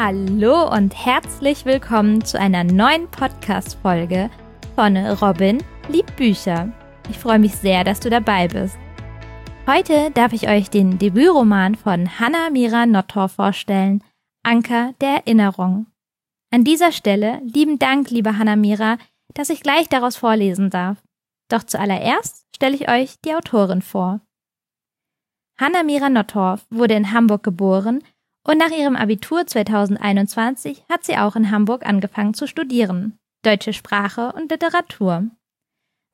Hallo und herzlich willkommen zu einer neuen Podcast-Folge von Robin liebt Bücher. Ich freue mich sehr, dass du dabei bist. Heute darf ich euch den Debütroman von Hannah Mira Nottor vorstellen, Anker der Erinnerung. An dieser Stelle lieben Dank, liebe Hannah Mira, dass ich gleich daraus vorlesen darf. Doch zuallererst stelle ich euch die Autorin vor. Hannah Mira Nottorf wurde in Hamburg geboren und nach ihrem Abitur 2021 hat sie auch in Hamburg angefangen zu studieren, deutsche Sprache und Literatur.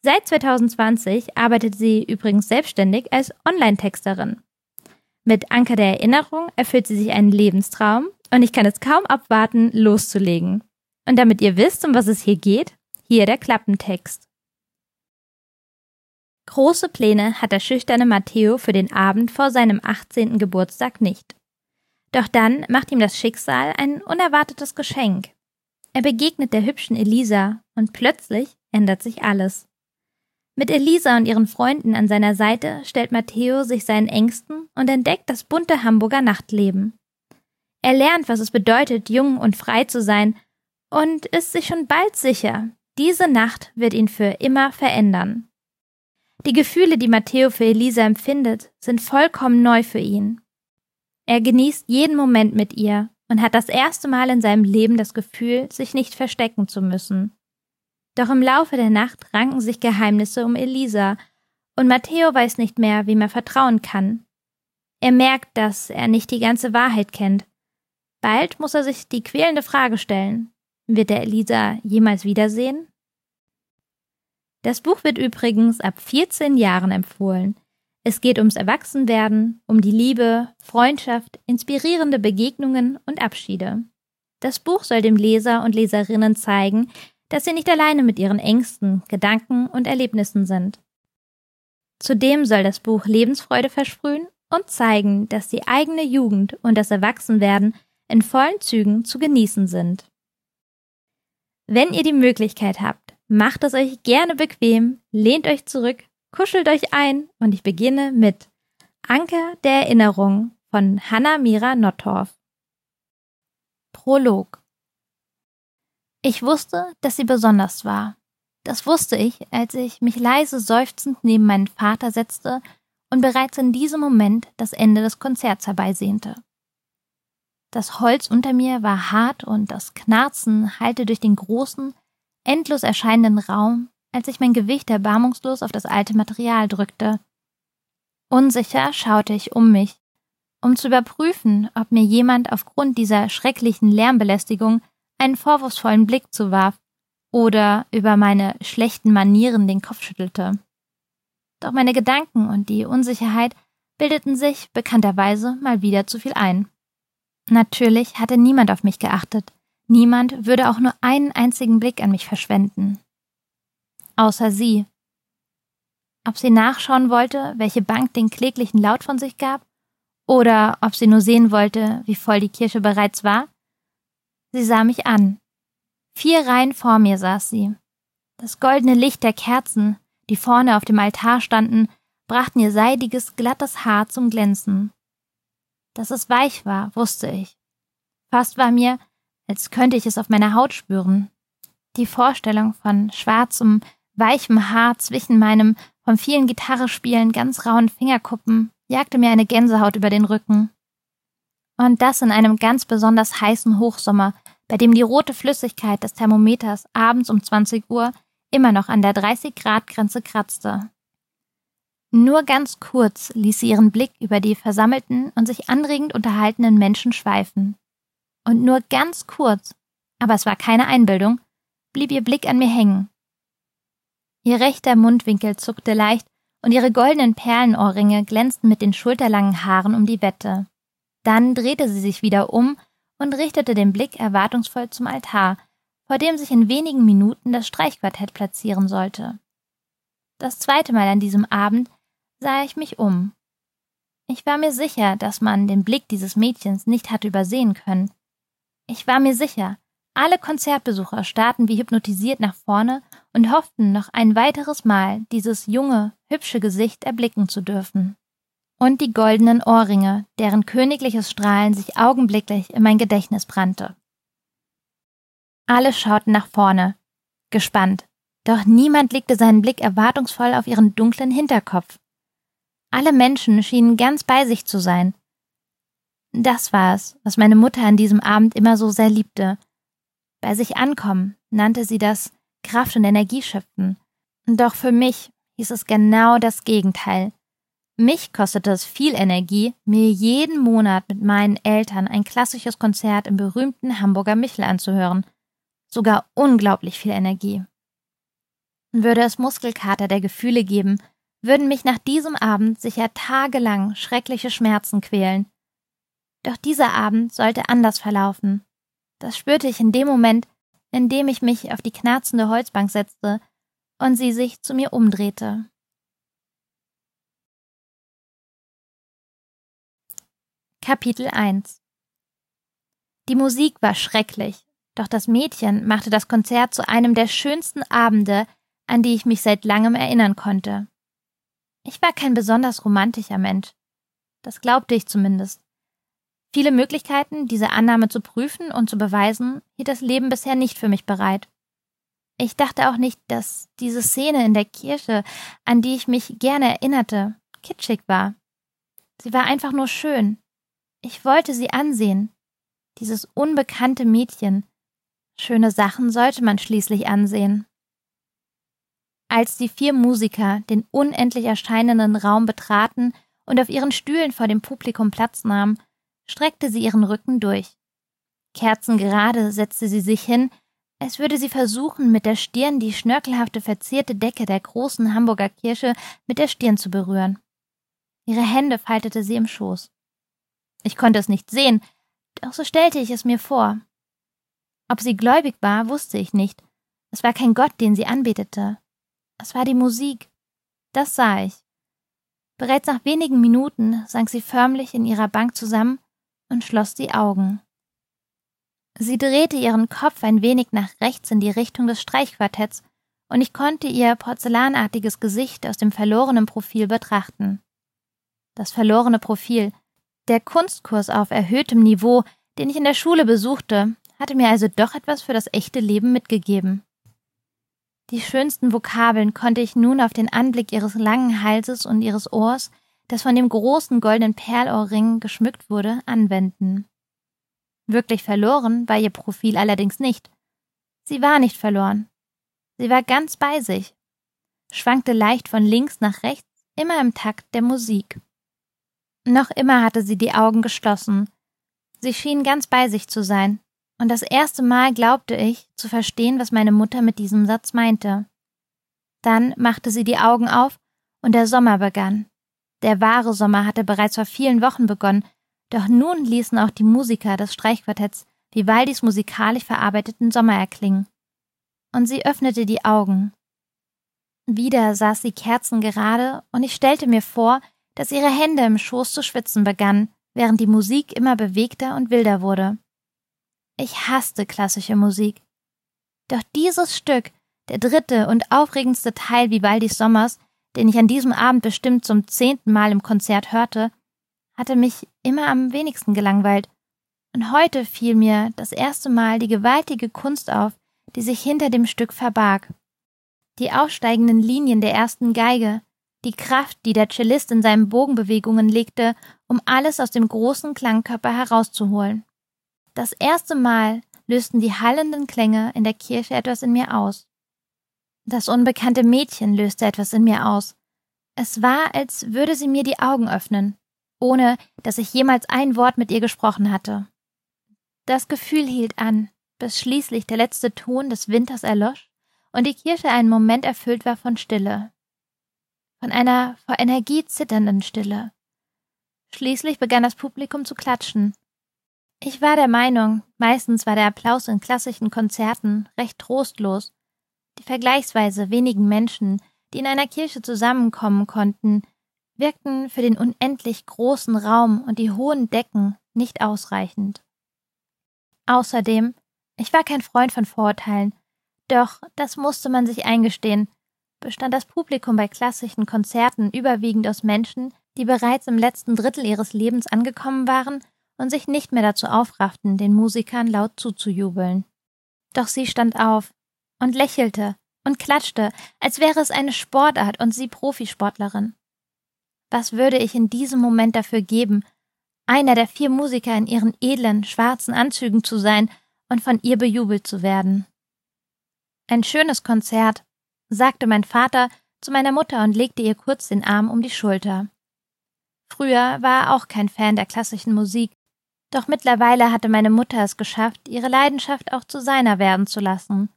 Seit 2020 arbeitet sie übrigens selbstständig als Online-Texterin. Mit Anker der Erinnerung erfüllt sie sich einen Lebenstraum und ich kann es kaum abwarten, loszulegen. Und damit ihr wisst, um was es hier geht, hier der Klappentext. Große Pläne hat der schüchterne Matteo für den Abend vor seinem 18. Geburtstag nicht. Doch dann macht ihm das Schicksal ein unerwartetes Geschenk. Er begegnet der hübschen Elisa und plötzlich ändert sich alles. Mit Elisa und ihren Freunden an seiner Seite stellt Matteo sich seinen Ängsten und entdeckt das bunte Hamburger Nachtleben. Er lernt, was es bedeutet, jung und frei zu sein und ist sich schon bald sicher, diese Nacht wird ihn für immer verändern. Die Gefühle, die Matteo für Elisa empfindet, sind vollkommen neu für ihn. Er genießt jeden Moment mit ihr und hat das erste Mal in seinem Leben das Gefühl, sich nicht verstecken zu müssen. Doch im Laufe der Nacht ranken sich Geheimnisse um Elisa, und Matteo weiß nicht mehr, wem er vertrauen kann. Er merkt, dass er nicht die ganze Wahrheit kennt. Bald muss er sich die quälende Frage stellen, wird er Elisa jemals wiedersehen? Das Buch wird übrigens ab 14 Jahren empfohlen. Es geht ums Erwachsenwerden, um die Liebe, Freundschaft, inspirierende Begegnungen und Abschiede. Das Buch soll dem Leser und Leserinnen zeigen, dass sie nicht alleine mit ihren Ängsten, Gedanken und Erlebnissen sind. Zudem soll das Buch Lebensfreude versprühen und zeigen, dass die eigene Jugend und das Erwachsenwerden in vollen Zügen zu genießen sind. Wenn ihr die Möglichkeit habt, macht es euch gerne bequem, lehnt euch zurück Kuschelt euch ein und ich beginne mit Anker der Erinnerung von Hanna Mira Nottorf. Prolog Ich wusste, dass sie besonders war. Das wusste ich, als ich mich leise seufzend neben meinen Vater setzte und bereits in diesem Moment das Ende des Konzerts herbeisehnte. Das Holz unter mir war hart und das Knarzen hallte durch den großen, endlos erscheinenden Raum als ich mein Gewicht erbarmungslos auf das alte Material drückte. Unsicher schaute ich um mich, um zu überprüfen, ob mir jemand aufgrund dieser schrecklichen Lärmbelästigung einen vorwurfsvollen Blick zuwarf oder über meine schlechten Manieren den Kopf schüttelte. Doch meine Gedanken und die Unsicherheit bildeten sich bekannterweise mal wieder zu viel ein. Natürlich hatte niemand auf mich geachtet, niemand würde auch nur einen einzigen Blick an mich verschwenden außer sie. Ob sie nachschauen wollte, welche Bank den kläglichen Laut von sich gab, oder ob sie nur sehen wollte, wie voll die Kirche bereits war? Sie sah mich an. Vier Reihen vor mir saß sie. Das goldene Licht der Kerzen, die vorne auf dem Altar standen, brachten ihr seidiges, glattes Haar zum Glänzen. Dass es weich war, wusste ich. Fast war mir, als könnte ich es auf meiner Haut spüren. Die Vorstellung von schwarzem, weichem Haar zwischen meinem vom vielen Gitarrespielen ganz rauen Fingerkuppen jagte mir eine Gänsehaut über den Rücken. Und das in einem ganz besonders heißen Hochsommer, bei dem die rote Flüssigkeit des Thermometers abends um 20 Uhr immer noch an der 30 Grad Grenze kratzte. Nur ganz kurz ließ sie ihren Blick über die versammelten und sich anregend unterhaltenen Menschen schweifen. Und nur ganz kurz, aber es war keine Einbildung, blieb ihr Blick an mir hängen, Ihr rechter Mundwinkel zuckte leicht und ihre goldenen Perlenohrringe glänzten mit den schulterlangen Haaren um die Wette. Dann drehte sie sich wieder um und richtete den Blick erwartungsvoll zum Altar, vor dem sich in wenigen Minuten das Streichquartett platzieren sollte. Das zweite Mal an diesem Abend sah ich mich um. Ich war mir sicher, dass man den Blick dieses Mädchens nicht hatte übersehen können. Ich war mir sicher, alle Konzertbesucher starrten wie hypnotisiert nach vorne und hofften noch ein weiteres Mal dieses junge, hübsche Gesicht erblicken zu dürfen. und die goldenen Ohrringe, deren königliches Strahlen sich augenblicklich in mein Gedächtnis brannte. Alle schauten nach vorne, gespannt, doch niemand legte seinen Blick erwartungsvoll auf ihren dunklen Hinterkopf. Alle Menschen schienen ganz bei sich zu sein. Das war es, was meine Mutter an diesem Abend immer so sehr liebte. Bei sich ankommen nannte sie das Kraft und Energie schöpfen. Doch für mich hieß es genau das Gegenteil. Mich kostete es viel Energie, mir jeden Monat mit meinen Eltern ein klassisches Konzert im berühmten Hamburger Michel anzuhören. Sogar unglaublich viel Energie. Würde es Muskelkater der Gefühle geben, würden mich nach diesem Abend sicher tagelang schreckliche Schmerzen quälen. Doch dieser Abend sollte anders verlaufen. Das spürte ich in dem Moment, in dem ich mich auf die knarzende Holzbank setzte und sie sich zu mir umdrehte. Kapitel 1 Die Musik war schrecklich, doch das Mädchen machte das Konzert zu einem der schönsten Abende, an die ich mich seit langem erinnern konnte. Ich war kein besonders romantischer Mensch. Das glaubte ich zumindest. Viele Möglichkeiten, diese Annahme zu prüfen und zu beweisen, hielt das Leben bisher nicht für mich bereit. Ich dachte auch nicht, dass diese Szene in der Kirche, an die ich mich gerne erinnerte, kitschig war. Sie war einfach nur schön, ich wollte sie ansehen. Dieses unbekannte Mädchen. Schöne Sachen sollte man schließlich ansehen. Als die vier Musiker den unendlich erscheinenden Raum betraten und auf ihren Stühlen vor dem Publikum Platz nahmen, streckte sie ihren Rücken durch. Kerzengerade setzte sie sich hin, als würde sie versuchen, mit der Stirn die schnörkelhafte verzierte Decke der großen Hamburger Kirche mit der Stirn zu berühren. Ihre Hände faltete sie im Schoß. Ich konnte es nicht sehen, doch so stellte ich es mir vor. Ob sie gläubig war, wusste ich nicht. Es war kein Gott, den sie anbetete. Es war die Musik. Das sah ich. Bereits nach wenigen Minuten sank sie förmlich in ihrer Bank zusammen und schloss die Augen. Sie drehte ihren Kopf ein wenig nach rechts in die Richtung des Streichquartetts, und ich konnte ihr porzellanartiges Gesicht aus dem verlorenen Profil betrachten. Das verlorene Profil, der Kunstkurs auf erhöhtem Niveau, den ich in der Schule besuchte, hatte mir also doch etwas für das echte Leben mitgegeben. Die schönsten Vokabeln konnte ich nun auf den Anblick ihres langen Halses und ihres Ohrs, das von dem großen goldenen Perlohrring geschmückt wurde, anwenden. Wirklich verloren war ihr Profil allerdings nicht. Sie war nicht verloren. Sie war ganz bei sich, schwankte leicht von links nach rechts, immer im Takt der Musik. Noch immer hatte sie die Augen geschlossen. Sie schien ganz bei sich zu sein, und das erste Mal glaubte ich zu verstehen, was meine Mutter mit diesem Satz meinte. Dann machte sie die Augen auf, und der Sommer begann. Der wahre Sommer hatte bereits vor vielen Wochen begonnen, doch nun ließen auch die Musiker des Streichquartetts Vivaldis musikalisch verarbeiteten Sommer erklingen. Und sie öffnete die Augen. Wieder saß sie kerzengerade, und ich stellte mir vor, dass ihre Hände im Schoß zu schwitzen begannen, während die Musik immer bewegter und wilder wurde. Ich hasste klassische Musik. Doch dieses Stück, der dritte und aufregendste Teil Vivaldis Sommers, den ich an diesem Abend bestimmt zum zehnten Mal im Konzert hörte, hatte mich immer am wenigsten gelangweilt. Und heute fiel mir das erste Mal die gewaltige Kunst auf, die sich hinter dem Stück verbarg. Die aufsteigenden Linien der ersten Geige, die Kraft, die der Cellist in seinen Bogenbewegungen legte, um alles aus dem großen Klangkörper herauszuholen. Das erste Mal lösten die hallenden Klänge in der Kirche etwas in mir aus. Das unbekannte Mädchen löste etwas in mir aus. Es war, als würde sie mir die Augen öffnen, ohne dass ich jemals ein Wort mit ihr gesprochen hatte. Das Gefühl hielt an, bis schließlich der letzte Ton des Winters erlosch und die Kirche einen Moment erfüllt war von Stille von einer vor Energie zitternden Stille. Schließlich begann das Publikum zu klatschen. Ich war der Meinung, meistens war der Applaus in klassischen Konzerten recht trostlos. Die vergleichsweise wenigen Menschen, die in einer Kirche zusammenkommen konnten, wirkten für den unendlich großen Raum und die hohen Decken nicht ausreichend. Außerdem, ich war kein Freund von Vorurteilen, doch das musste man sich eingestehen, bestand das Publikum bei klassischen Konzerten überwiegend aus Menschen, die bereits im letzten Drittel ihres Lebens angekommen waren und sich nicht mehr dazu aufrafften, den Musikern laut zuzujubeln. Doch sie stand auf und lächelte und klatschte, als wäre es eine Sportart und sie Profisportlerin. Was würde ich in diesem Moment dafür geben, einer der vier Musiker in ihren edlen, schwarzen Anzügen zu sein und von ihr bejubelt zu werden. Ein schönes Konzert, sagte mein Vater zu meiner Mutter und legte ihr kurz den Arm um die Schulter. Früher war er auch kein Fan der klassischen Musik, doch mittlerweile hatte meine Mutter es geschafft, ihre Leidenschaft auch zu seiner werden zu lassen.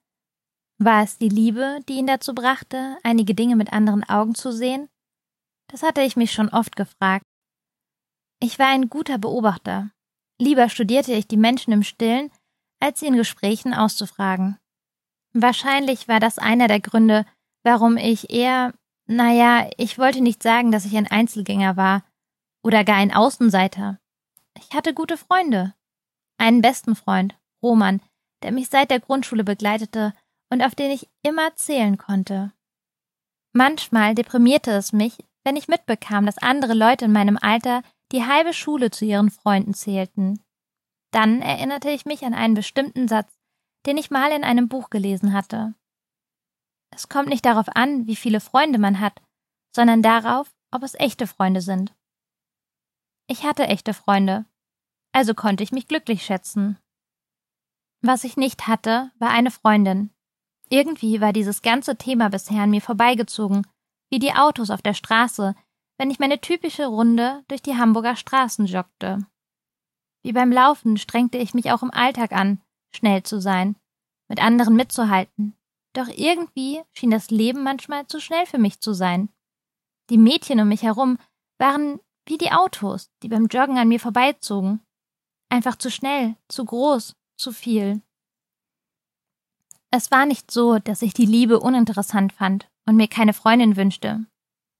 War es die Liebe, die ihn dazu brachte, einige Dinge mit anderen Augen zu sehen? Das hatte ich mich schon oft gefragt. Ich war ein guter Beobachter. Lieber studierte ich die Menschen im Stillen, als sie in Gesprächen auszufragen. Wahrscheinlich war das einer der Gründe, warum ich eher, naja, ich wollte nicht sagen, dass ich ein Einzelgänger war oder gar ein Außenseiter. Ich hatte gute Freunde. Einen besten Freund, Roman, der mich seit der Grundschule begleitete und auf den ich immer zählen konnte. Manchmal deprimierte es mich, wenn ich mitbekam, dass andere Leute in meinem Alter die halbe Schule zu ihren Freunden zählten. Dann erinnerte ich mich an einen bestimmten Satz, den ich mal in einem Buch gelesen hatte. Es kommt nicht darauf an, wie viele Freunde man hat, sondern darauf, ob es echte Freunde sind. Ich hatte echte Freunde, also konnte ich mich glücklich schätzen. Was ich nicht hatte, war eine Freundin. Irgendwie war dieses ganze Thema bisher an mir vorbeigezogen, wie die Autos auf der Straße, wenn ich meine typische Runde durch die Hamburger Straßen joggte. Wie beim Laufen strengte ich mich auch im Alltag an, schnell zu sein, mit anderen mitzuhalten. Doch irgendwie schien das Leben manchmal zu schnell für mich zu sein. Die Mädchen um mich herum waren wie die Autos, die beim Joggen an mir vorbeizogen. Einfach zu schnell, zu groß, zu viel. Es war nicht so, dass ich die Liebe uninteressant fand und mir keine Freundin wünschte.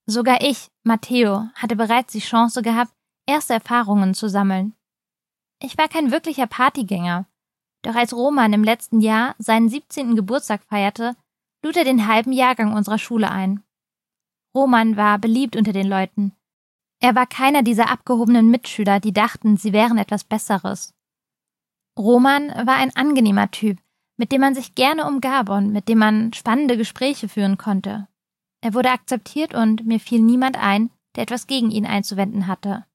Sogar ich, Matteo, hatte bereits die Chance gehabt, erste Erfahrungen zu sammeln. Ich war kein wirklicher Partygänger, doch als Roman im letzten Jahr seinen 17. Geburtstag feierte, lud er den halben Jahrgang unserer Schule ein. Roman war beliebt unter den Leuten. Er war keiner dieser abgehobenen Mitschüler, die dachten, sie wären etwas Besseres. Roman war ein angenehmer Typ, mit dem man sich gerne umgab und mit dem man spannende Gespräche führen konnte. Er wurde akzeptiert und mir fiel niemand ein, der etwas gegen ihn einzuwenden hatte.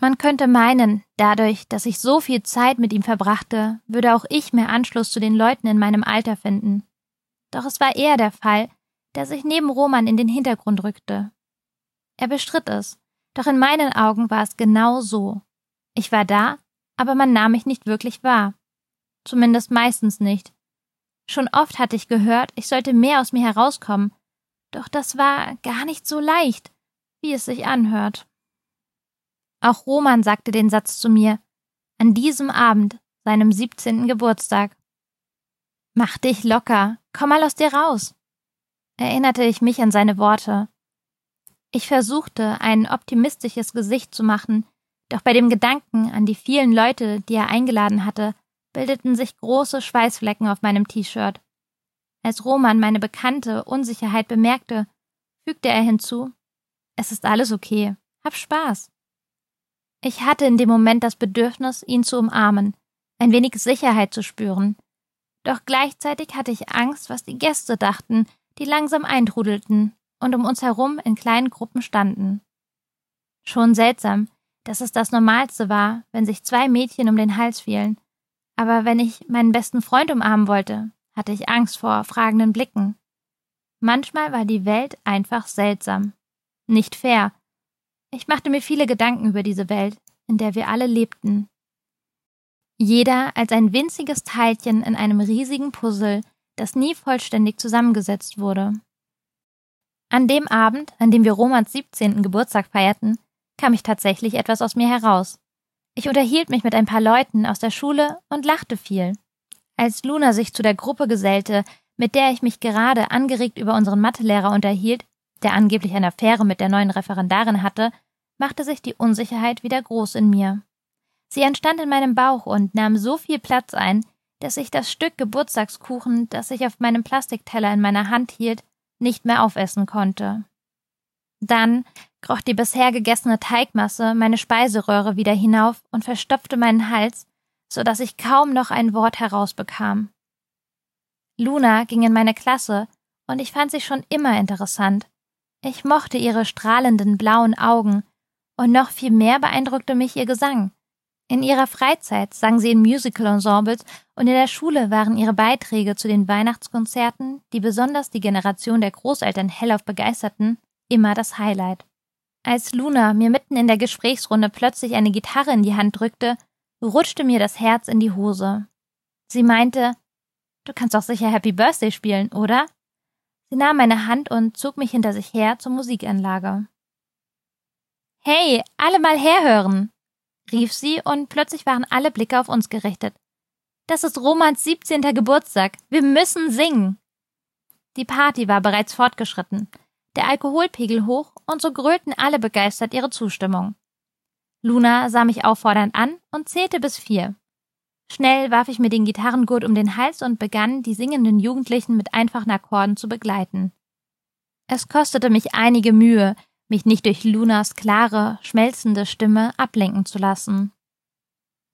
Man könnte meinen, dadurch, dass ich so viel Zeit mit ihm verbrachte, würde auch ich mehr Anschluss zu den Leuten in meinem Alter finden. Doch es war eher der Fall, der sich neben Roman in den Hintergrund rückte. Er bestritt es, doch in meinen Augen war es genau so. Ich war da, aber man nahm mich nicht wirklich wahr. Zumindest meistens nicht. Schon oft hatte ich gehört, ich sollte mehr aus mir herauskommen, doch das war gar nicht so leicht, wie es sich anhört. Auch Roman sagte den Satz zu mir, an diesem Abend, seinem 17. Geburtstag. Mach dich locker, komm mal aus dir raus, erinnerte ich mich an seine Worte. Ich versuchte, ein optimistisches Gesicht zu machen, doch bei dem Gedanken an die vielen Leute, die er eingeladen hatte, bildeten sich große Schweißflecken auf meinem T-Shirt. Als Roman meine bekannte Unsicherheit bemerkte, fügte er hinzu Es ist alles okay. Hab Spaß. Ich hatte in dem Moment das Bedürfnis, ihn zu umarmen, ein wenig Sicherheit zu spüren. Doch gleichzeitig hatte ich Angst, was die Gäste dachten, die langsam eintrudelten und um uns herum in kleinen Gruppen standen. Schon seltsam, dass es das Normalste war, wenn sich zwei Mädchen um den Hals fielen. Aber wenn ich meinen besten Freund umarmen wollte, hatte ich Angst vor fragenden Blicken. Manchmal war die Welt einfach seltsam. Nicht fair. Ich machte mir viele Gedanken über diese Welt, in der wir alle lebten. Jeder als ein winziges Teilchen in einem riesigen Puzzle, das nie vollständig zusammengesetzt wurde. An dem Abend, an dem wir Romans 17. Geburtstag feierten, kam ich tatsächlich etwas aus mir heraus. Ich unterhielt mich mit ein paar Leuten aus der Schule und lachte viel. Als Luna sich zu der Gruppe gesellte, mit der ich mich gerade angeregt über unseren Mathelehrer unterhielt, der angeblich eine Affäre mit der neuen Referendarin hatte, machte sich die Unsicherheit wieder groß in mir. Sie entstand in meinem Bauch und nahm so viel Platz ein, dass ich das Stück Geburtstagskuchen, das ich auf meinem Plastikteller in meiner Hand hielt, nicht mehr aufessen konnte. Dann kroch die bisher gegessene Teigmasse meine Speiseröhre wieder hinauf und verstopfte meinen Hals, so dass ich kaum noch ein Wort herausbekam. Luna ging in meine Klasse und ich fand sie schon immer interessant. Ich mochte ihre strahlenden blauen Augen und noch viel mehr beeindruckte mich ihr Gesang. In ihrer Freizeit sang sie in Musical-Ensembles und in der Schule waren ihre Beiträge zu den Weihnachtskonzerten, die besonders die Generation der Großeltern hellauf begeisterten, immer das Highlight. Als Luna mir mitten in der Gesprächsrunde plötzlich eine Gitarre in die Hand drückte, rutschte mir das Herz in die Hose. Sie meinte, Du kannst doch sicher Happy Birthday spielen, oder? Sie nahm meine Hand und zog mich hinter sich her zur Musikanlage. Hey, alle mal herhören! rief sie und plötzlich waren alle Blicke auf uns gerichtet. Das ist Romans 17. Geburtstag. Wir müssen singen. Die Party war bereits fortgeschritten, der Alkoholpegel hoch und so grölten alle begeistert ihre Zustimmung. Luna sah mich auffordernd an und zählte bis vier. Schnell warf ich mir den Gitarrengurt um den Hals und begann, die singenden Jugendlichen mit einfachen Akkorden zu begleiten. Es kostete mich einige Mühe, mich nicht durch Lunas klare, schmelzende Stimme ablenken zu lassen.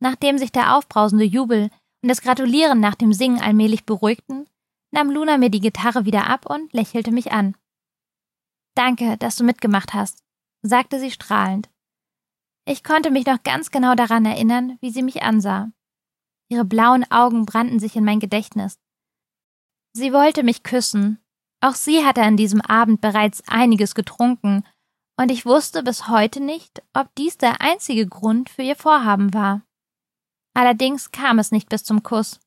Nachdem sich der aufbrausende Jubel und das Gratulieren nach dem Singen allmählich beruhigten, nahm Luna mir die Gitarre wieder ab und lächelte mich an. Danke, dass du mitgemacht hast, sagte sie strahlend. Ich konnte mich noch ganz genau daran erinnern, wie sie mich ansah. Ihre blauen Augen brannten sich in mein Gedächtnis. Sie wollte mich küssen. Auch sie hatte an diesem Abend bereits einiges getrunken, und ich wusste bis heute nicht, ob dies der einzige Grund für ihr Vorhaben war. Allerdings kam es nicht bis zum Kuss.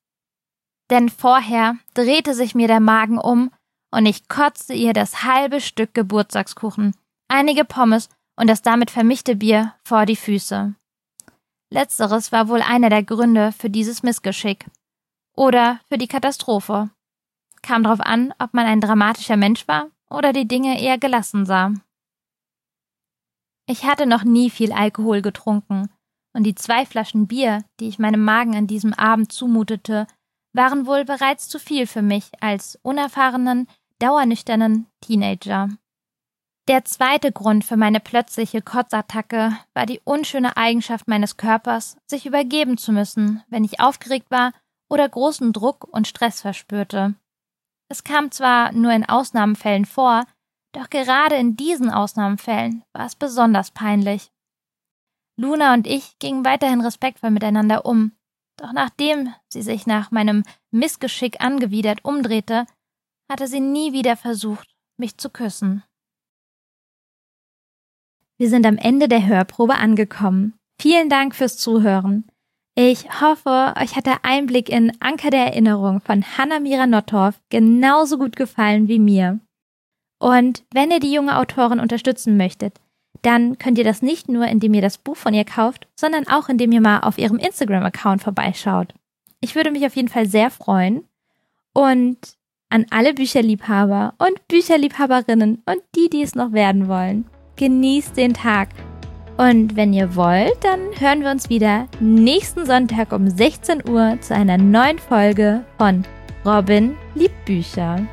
Denn vorher drehte sich mir der Magen um und ich kotzte ihr das halbe Stück Geburtstagskuchen, einige Pommes und das damit vermischte Bier vor die Füße. Letzteres war wohl einer der Gründe für dieses Missgeschick. Oder für die Katastrophe. Kam darauf an, ob man ein dramatischer Mensch war oder die Dinge eher gelassen sah. Ich hatte noch nie viel Alkohol getrunken, und die zwei Flaschen Bier, die ich meinem Magen an diesem Abend zumutete, waren wohl bereits zu viel für mich als unerfahrenen, dauernüchternen Teenager. Der zweite Grund für meine plötzliche Kotzattacke war die unschöne Eigenschaft meines Körpers, sich übergeben zu müssen, wenn ich aufgeregt war oder großen Druck und Stress verspürte. Es kam zwar nur in Ausnahmefällen vor, doch gerade in diesen Ausnahmefällen war es besonders peinlich. Luna und ich gingen weiterhin respektvoll miteinander um, doch nachdem sie sich nach meinem Missgeschick angewidert umdrehte, hatte sie nie wieder versucht, mich zu küssen. Wir sind am Ende der Hörprobe angekommen. Vielen Dank fürs Zuhören. Ich hoffe, euch hat der Einblick in Anker der Erinnerung von Hanna Mira Nottorf genauso gut gefallen wie mir. Und wenn ihr die junge Autorin unterstützen möchtet, dann könnt ihr das nicht nur, indem ihr das Buch von ihr kauft, sondern auch indem ihr mal auf ihrem Instagram-Account vorbeischaut. Ich würde mich auf jeden Fall sehr freuen. Und an alle Bücherliebhaber und Bücherliebhaberinnen und die, die es noch werden wollen genießt den Tag. Und wenn ihr wollt, dann hören wir uns wieder nächsten Sonntag um 16 Uhr zu einer neuen Folge von Robin liebt Bücher.